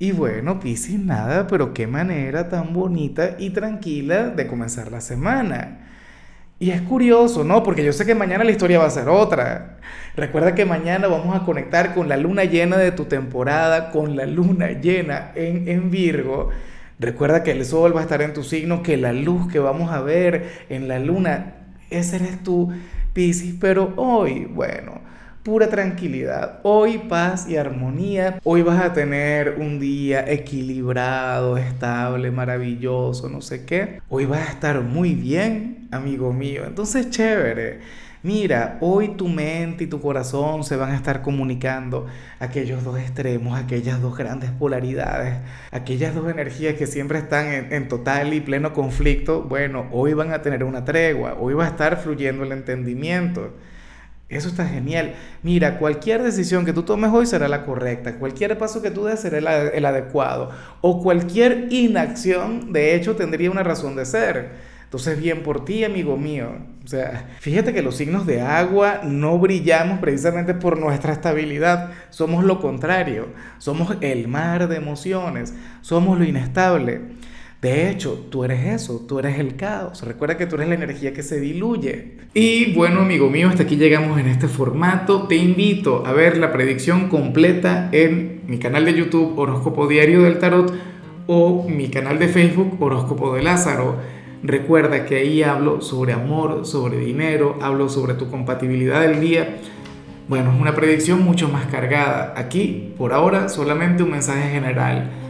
Y bueno, Piscis, nada, pero qué manera tan bonita y tranquila de comenzar la semana. Y es curioso, ¿no? Porque yo sé que mañana la historia va a ser otra. Recuerda que mañana vamos a conectar con la luna llena de tu temporada, con la luna llena en, en Virgo. Recuerda que el sol va a estar en tu signo, que la luz que vamos a ver en la luna, ese eres tú, Piscis. Pero hoy, bueno, pura tranquilidad. Hoy paz y armonía. Hoy vas a tener un día equilibrado, estable, maravilloso, no sé qué. Hoy vas a estar muy bien, amigo mío. Entonces, chévere. Mira, hoy tu mente y tu corazón se van a estar comunicando aquellos dos extremos, aquellas dos grandes polaridades, aquellas dos energías que siempre están en, total y pleno conflicto. Bueno, hoy van a tener una tregua, hoy va a estar fluyendo el entendimiento. Eso está genial. Mira, cualquier decisión que tú tomes hoy será la correcta, cualquier paso que tú des será el, el, adecuado, o cualquier inacción, de hecho, tendría una razón de ser. Entonces, bien por ti, amigo mío. O sea, fíjate que los signos de agua no brillamos precisamente por nuestra estabilidad, somos lo contrario, somos el mar de emociones, somos lo inestable. De hecho, tú eres eso, tú eres el caos. Recuerda que tú eres la energía que se diluye. Y bueno, amigo mío, hasta aquí llegamos en este formato. Te invito a ver la predicción completa en mi canal de YouTube Horóscopo Diario del Tarot o mi canal de Facebook Horóscopo de Lázaro. Recuerda que ahí hablo sobre amor, sobre dinero, hablo sobre tu compatibilidad del día. Bueno, es una predicción mucho más cargada. Aquí, por ahora, solamente un mensaje general